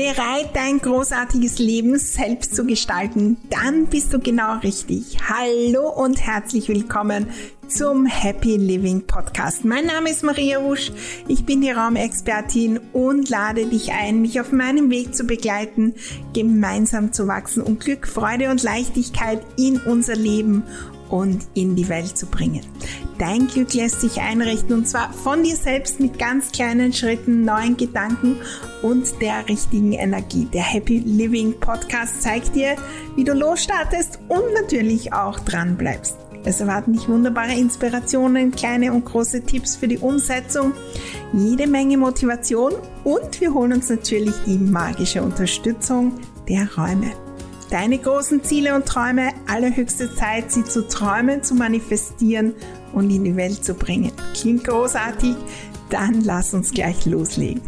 Bereit, dein großartiges Leben selbst zu gestalten? Dann bist du genau richtig. Hallo und herzlich willkommen zum Happy Living Podcast. Mein Name ist Maria Wusch, ich bin die Raumexpertin und lade dich ein, mich auf meinem Weg zu begleiten, gemeinsam zu wachsen und Glück, Freude und Leichtigkeit in unser Leben und in die Welt zu bringen. Dein Glück lässt sich einrichten und zwar von dir selbst mit ganz kleinen Schritten, neuen Gedanken und der richtigen Energie. Der Happy Living Podcast zeigt dir, wie du losstartest und natürlich auch dran bleibst. Es erwarten dich wunderbare Inspirationen, kleine und große Tipps für die Umsetzung, jede Menge Motivation und wir holen uns natürlich die magische Unterstützung der Räume deine großen Ziele und Träume, allerhöchste Zeit, sie zu träumen, zu manifestieren und in die Welt zu bringen. Klingt großartig? Dann lass uns gleich loslegen.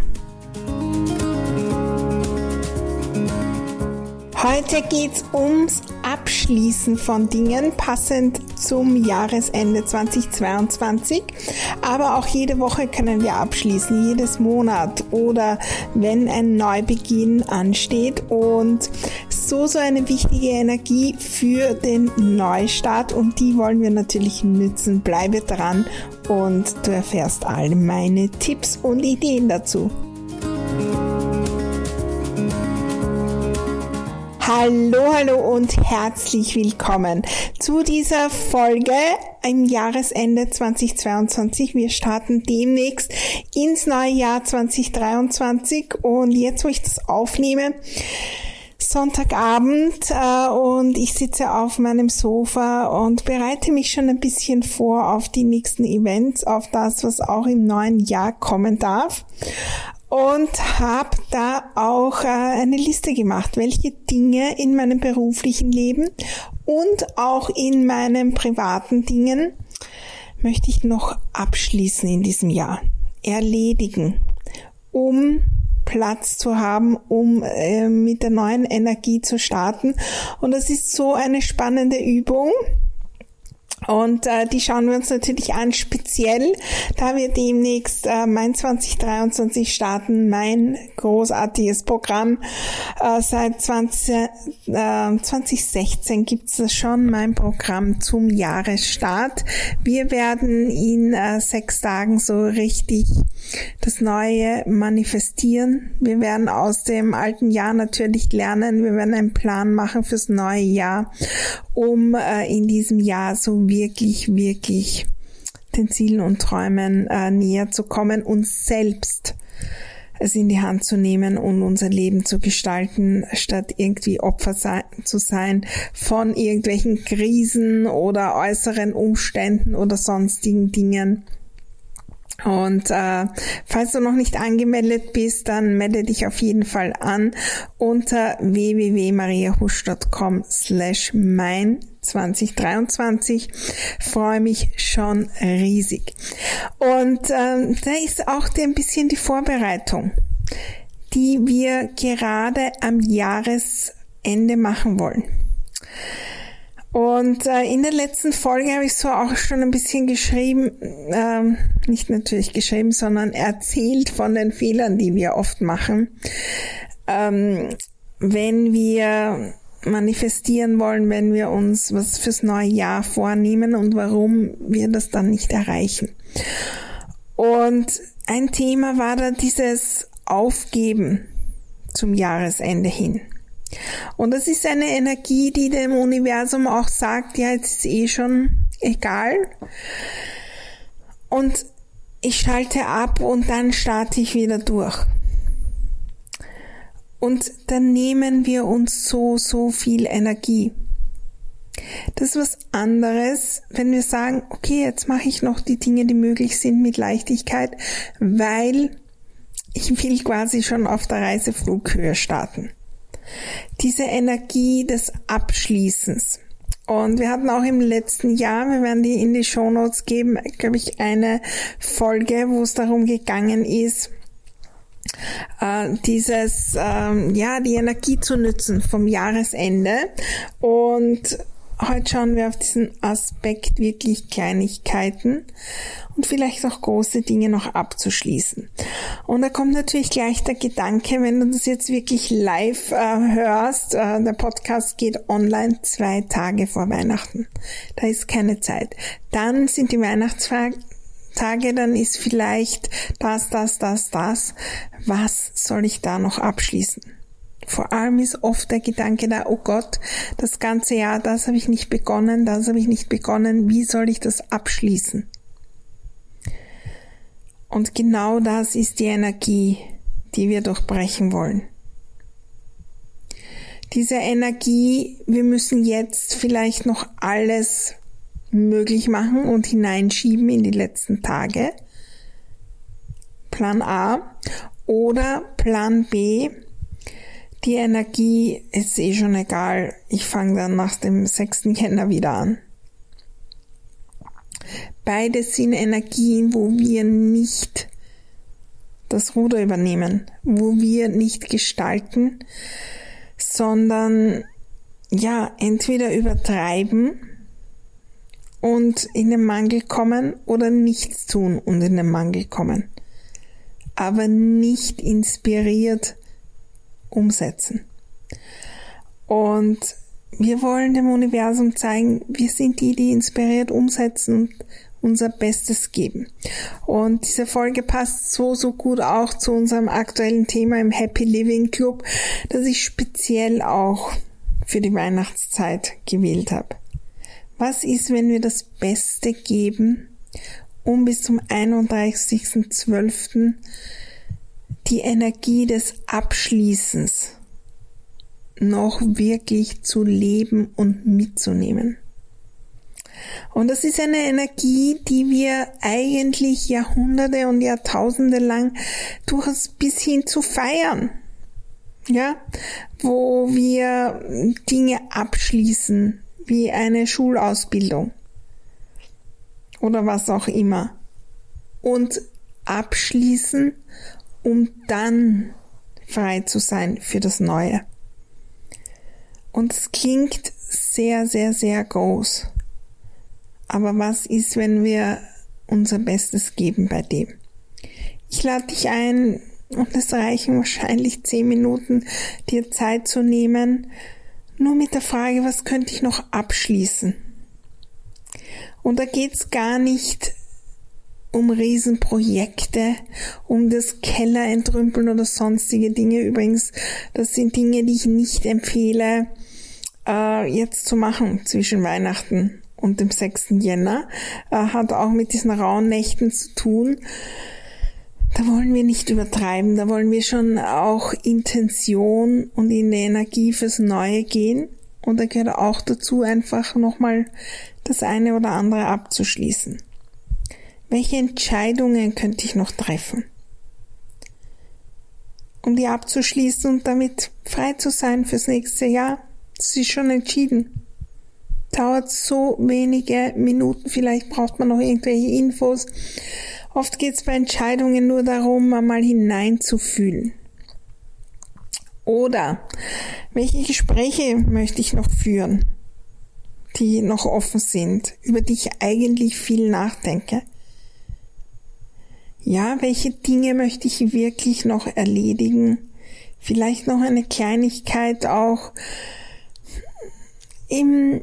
Heute geht's ums Abschließen von Dingen, passend zum Jahresende 2022. Aber auch jede Woche können wir abschließen, jedes Monat oder wenn ein Neubeginn ansteht. Und so, so eine wichtige Energie für den Neustart und die wollen wir natürlich nützen. Bleibe dran und du erfährst all meine Tipps und Ideen dazu. Hallo, hallo und herzlich willkommen zu dieser Folge im Jahresende 2022. Wir starten demnächst ins neue Jahr 2023 und jetzt, wo ich das aufnehme, Sonntagabend äh, und ich sitze auf meinem Sofa und bereite mich schon ein bisschen vor auf die nächsten Events, auf das, was auch im neuen Jahr kommen darf. Und habe da auch äh, eine Liste gemacht, welche Dinge in meinem beruflichen Leben und auch in meinen privaten Dingen möchte ich noch abschließen in diesem Jahr, erledigen, um Platz zu haben, um äh, mit der neuen Energie zu starten. Und das ist so eine spannende Übung. Und äh, die schauen wir uns natürlich an, speziell, da wir demnächst äh, mein 2023 starten, mein großartiges Programm. Äh, seit 20, äh, 2016 gibt es schon, mein Programm zum Jahresstart. Wir werden in äh, sechs Tagen so richtig das Neue manifestieren. Wir werden aus dem alten Jahr natürlich lernen. Wir werden einen Plan machen fürs neue Jahr, um äh, in diesem Jahr so wirklich, wirklich den Zielen und Träumen äh, näher zu kommen und selbst es in die Hand zu nehmen und unser Leben zu gestalten, statt irgendwie Opfer sein, zu sein von irgendwelchen Krisen oder äußeren Umständen oder sonstigen Dingen. Und äh, falls du noch nicht angemeldet bist, dann melde dich auf jeden Fall an unter www.mariahusch.com slash mein 2023. Freue mich schon riesig. Und äh, da ist auch ein bisschen die Vorbereitung, die wir gerade am Jahresende machen wollen. Und äh, in der letzten Folge habe ich so auch schon ein bisschen geschrieben, ähm, nicht natürlich geschrieben, sondern erzählt von den Fehlern, die wir oft machen. Ähm, wenn wir manifestieren wollen, wenn wir uns was fürs neue Jahr vornehmen und warum wir das dann nicht erreichen. Und ein Thema war da dieses Aufgeben zum Jahresende hin. Und das ist eine Energie, die dem Universum auch sagt, ja, jetzt ist eh schon egal. Und ich schalte ab und dann starte ich wieder durch. Und dann nehmen wir uns so, so viel Energie. Das ist was anderes, wenn wir sagen, okay, jetzt mache ich noch die Dinge, die möglich sind mit Leichtigkeit, weil ich will quasi schon auf der Reiseflughöhe starten diese Energie des Abschließens. Und wir hatten auch im letzten Jahr, wir werden die in die Show Notes geben, glaube ich, eine Folge, wo es darum gegangen ist, äh, dieses, ähm, ja, die Energie zu nützen vom Jahresende. Und heute schauen wir auf diesen Aspekt wirklich Kleinigkeiten und vielleicht auch große Dinge noch abzuschließen. Und da kommt natürlich gleich der Gedanke, wenn du das jetzt wirklich live äh, hörst, äh, der Podcast geht online zwei Tage vor Weihnachten. Da ist keine Zeit. Dann sind die Weihnachtstage dann ist vielleicht das, das, das, das. Was soll ich da noch abschließen? Vor allem ist oft der Gedanke da, oh Gott, das ganze Jahr, das habe ich nicht begonnen, das habe ich nicht begonnen, wie soll ich das abschließen? Und genau das ist die Energie, die wir durchbrechen wollen. Diese Energie, wir müssen jetzt vielleicht noch alles möglich machen und hineinschieben in die letzten Tage. Plan A oder Plan B, die Energie ist eh schon egal. Ich fange dann nach dem 6. Jänner wieder an. Beides sind Energien, wo wir nicht das Ruder übernehmen, wo wir nicht gestalten, sondern ja, entweder übertreiben und in den Mangel kommen oder nichts tun und in den Mangel kommen. Aber nicht inspiriert umsetzen. Und wir wollen dem Universum zeigen, wir sind die, die inspiriert umsetzen und unser Bestes geben. Und diese Folge passt so, so gut auch zu unserem aktuellen Thema im Happy Living Club, dass ich speziell auch für die Weihnachtszeit gewählt habe. Was ist, wenn wir das Beste geben, um bis zum 31.12 die Energie des Abschließens noch wirklich zu leben und mitzunehmen. Und das ist eine Energie, die wir eigentlich Jahrhunderte und Jahrtausende lang durchaus bis hin zu feiern. Ja, wo wir Dinge abschließen, wie eine Schulausbildung oder was auch immer. Und abschließen um dann frei zu sein für das Neue. Und es klingt sehr, sehr, sehr groß. Aber was ist, wenn wir unser Bestes geben bei dem? Ich lade dich ein, und es reichen wahrscheinlich zehn Minuten, dir Zeit zu nehmen, nur mit der Frage, was könnte ich noch abschließen? Und da geht's gar nicht um Riesenprojekte, um das Keller entrümpeln oder sonstige Dinge. Übrigens, das sind Dinge, die ich nicht empfehle, äh, jetzt zu machen zwischen Weihnachten und dem 6. Jänner. Äh, hat auch mit diesen rauen Nächten zu tun. Da wollen wir nicht übertreiben, da wollen wir schon auch Intention und in die Energie fürs Neue gehen. Und da gehört auch dazu, einfach nochmal das eine oder andere abzuschließen. Welche Entscheidungen könnte ich noch treffen? Um die abzuschließen und damit frei zu sein fürs nächste Jahr, das ist schon entschieden. Dauert so wenige Minuten, vielleicht braucht man noch irgendwelche Infos. Oft geht es bei Entscheidungen nur darum, einmal hineinzufühlen. Oder welche Gespräche möchte ich noch führen, die noch offen sind, über die ich eigentlich viel nachdenke? Ja, welche Dinge möchte ich wirklich noch erledigen? Vielleicht noch eine Kleinigkeit auch im,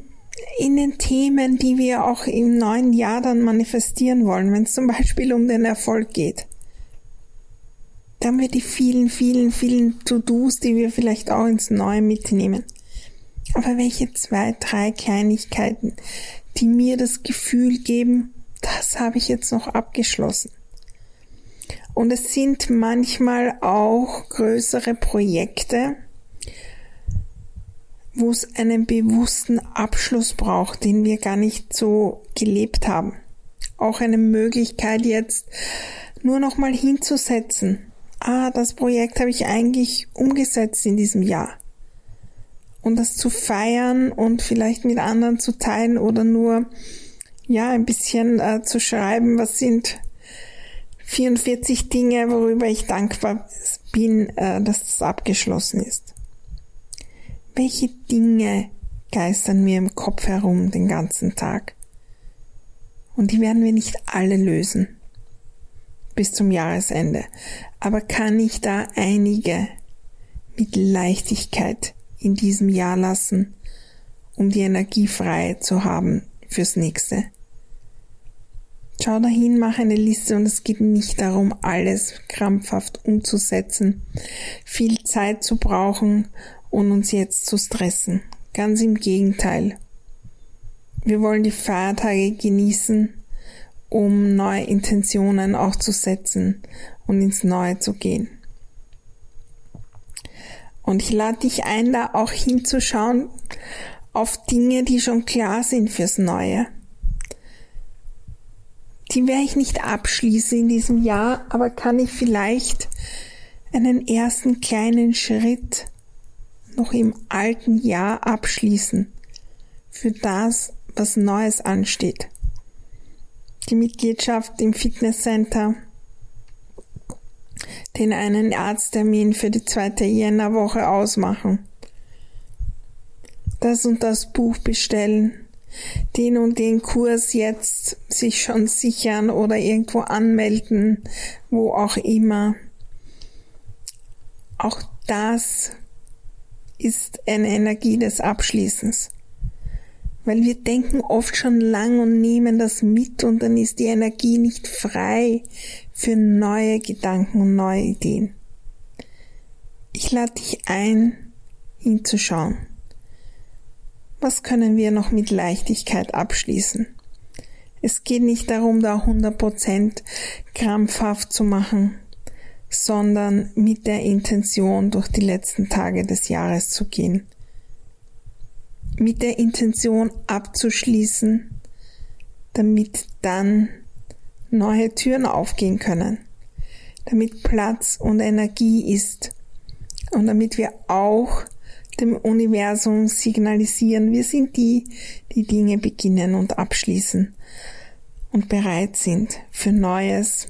in den Themen, die wir auch im neuen Jahr dann manifestieren wollen, wenn es zum Beispiel um den Erfolg geht. Dann wir die vielen, vielen, vielen To-Dos, die wir vielleicht auch ins Neue mitnehmen. Aber welche zwei, drei Kleinigkeiten, die mir das Gefühl geben, das habe ich jetzt noch abgeschlossen. Und es sind manchmal auch größere Projekte, wo es einen bewussten Abschluss braucht, den wir gar nicht so gelebt haben. Auch eine Möglichkeit jetzt nur noch mal hinzusetzen. Ah, das Projekt habe ich eigentlich umgesetzt in diesem Jahr. Und das zu feiern und vielleicht mit anderen zu teilen oder nur ja ein bisschen äh, zu schreiben, was sind 44 Dinge, worüber ich dankbar bin, äh, dass das abgeschlossen ist. Welche Dinge geistern mir im Kopf herum den ganzen Tag. Und die werden wir nicht alle lösen bis zum Jahresende. Aber kann ich da einige mit Leichtigkeit in diesem Jahr lassen, um die Energie frei zu haben fürs nächste? Schau dahin, mach eine Liste und es geht nicht darum, alles krampfhaft umzusetzen, viel Zeit zu brauchen und uns jetzt zu stressen. Ganz im Gegenteil. Wir wollen die Feiertage genießen, um neue Intentionen auch zu setzen und ins Neue zu gehen. Und ich lade dich ein, da auch hinzuschauen auf Dinge, die schon klar sind fürs Neue die werde ich nicht abschließen in diesem Jahr, aber kann ich vielleicht einen ersten kleinen Schritt noch im alten Jahr abschließen für das, was Neues ansteht. Die Mitgliedschaft im Fitnesscenter, den einen Arzttermin für die zweite Jännerwoche ausmachen, das und das Buch bestellen, den und den Kurs jetzt sich schon sichern oder irgendwo anmelden, wo auch immer. Auch das ist eine Energie des Abschließens. Weil wir denken oft schon lang und nehmen das mit und dann ist die Energie nicht frei für neue Gedanken und neue Ideen. Ich lade dich ein, hinzuschauen. Was können wir noch mit Leichtigkeit abschließen? Es geht nicht darum, da 100% krampfhaft zu machen, sondern mit der Intention durch die letzten Tage des Jahres zu gehen. Mit der Intention abzuschließen, damit dann neue Türen aufgehen können, damit Platz und Energie ist und damit wir auch dem Universum signalisieren, wir sind die, die Dinge beginnen und abschließen und bereit sind für Neues.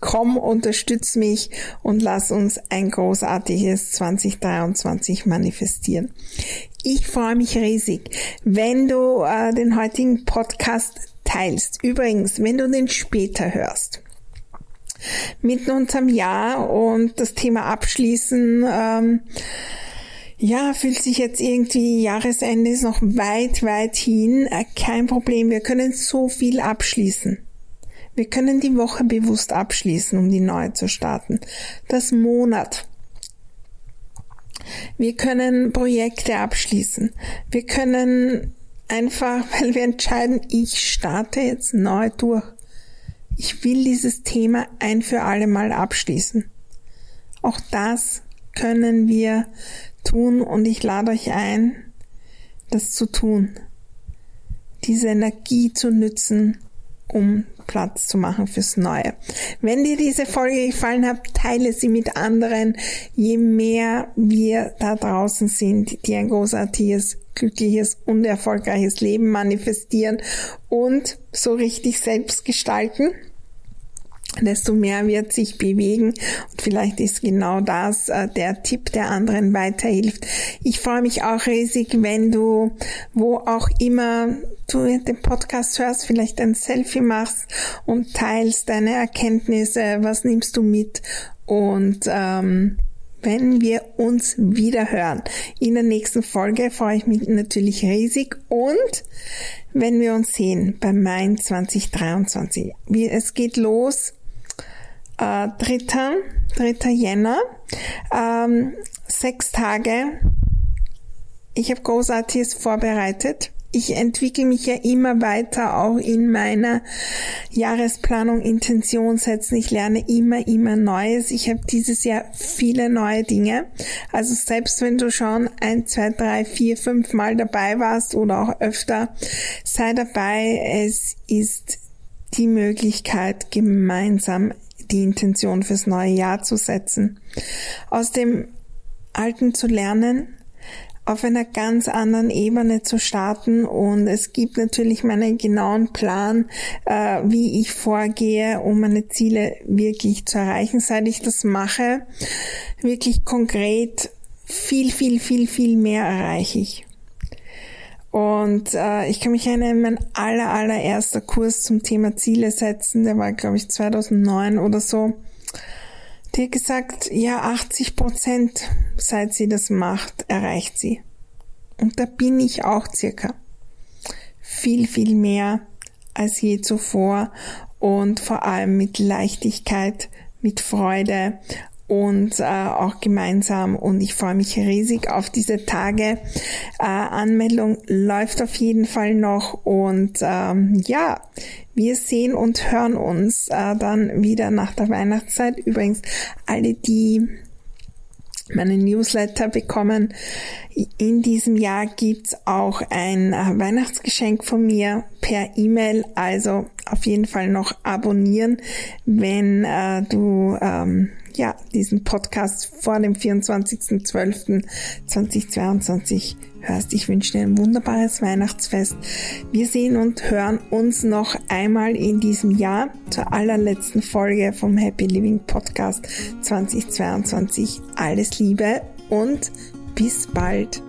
Komm, unterstütz mich und lass uns ein großartiges 2023 manifestieren. Ich freue mich riesig, wenn du äh, den heutigen Podcast teilst. Übrigens, wenn du den später hörst mitten unterm Jahr und das Thema abschließen ähm, ja, fühlt sich jetzt irgendwie Jahresende ist noch weit, weit hin. Äh, kein Problem. Wir können so viel abschließen. Wir können die Woche bewusst abschließen, um die neue zu starten. Das Monat. Wir können Projekte abschließen. Wir können einfach, weil wir entscheiden, ich starte jetzt neu durch. Ich will dieses Thema ein für alle Mal abschließen. Auch das können wir tun und ich lade euch ein, das zu tun. Diese Energie zu nützen, um Platz zu machen fürs Neue. Wenn dir diese Folge gefallen hat, teile sie mit anderen. Je mehr wir da draußen sind, die ein großartiges, glückliches und erfolgreiches Leben manifestieren und so richtig selbst gestalten, desto mehr wird sich bewegen. Und vielleicht ist genau das äh, der Tipp, der anderen weiterhilft. Ich freue mich auch riesig, wenn du, wo auch immer du den Podcast hörst, vielleicht ein Selfie machst und teilst deine Erkenntnisse, was nimmst du mit und ähm, wenn wir uns wieder hören. In der nächsten Folge freue ich mich natürlich riesig und wenn wir uns sehen bei Main 2023. Wie, es geht los äh, 3. 3. Jänner. Ähm, sechs Tage. Ich habe Großartiges vorbereitet. Ich entwickle mich ja immer weiter auch in meiner Jahresplanung Intention setzen. Ich lerne immer, immer Neues. Ich habe dieses Jahr viele neue Dinge. Also selbst wenn du schon ein, zwei, drei, vier, fünf Mal dabei warst oder auch öfter, sei dabei. Es ist die Möglichkeit, gemeinsam die Intention fürs neue Jahr zu setzen, aus dem Alten zu lernen, auf einer ganz anderen Ebene zu starten und es gibt natürlich meinen genauen Plan, äh, wie ich vorgehe, um meine Ziele wirklich zu erreichen. Seit ich das mache, wirklich konkret viel, viel, viel, viel mehr erreiche ich. Und äh, ich kann mich erinnern, mein aller, allererster Kurs zum Thema Ziele setzen, der war, glaube ich, 2009 oder so. Die hat gesagt, ja, 80 Prozent, seit sie das macht, erreicht sie. Und da bin ich auch circa. Viel, viel mehr als je zuvor und vor allem mit Leichtigkeit, mit Freude und äh, auch gemeinsam und ich freue mich riesig auf diese Tage. Äh, Anmeldung läuft auf jeden Fall noch und ähm, ja, wir sehen und hören uns äh, dann wieder nach der Weihnachtszeit. Übrigens, alle, die meine Newsletter bekommen. In diesem Jahr gibt's auch ein äh, Weihnachtsgeschenk von mir per E-Mail. Also auf jeden Fall noch abonnieren, wenn äh, du ähm, ja, diesen Podcast vor dem 24.12.2022 hörst. Ich wünsche dir ein wunderbares Weihnachtsfest. Wir sehen und hören uns noch einmal in diesem Jahr zur allerletzten Folge vom Happy Living Podcast 2022. Alles Liebe und bis bald.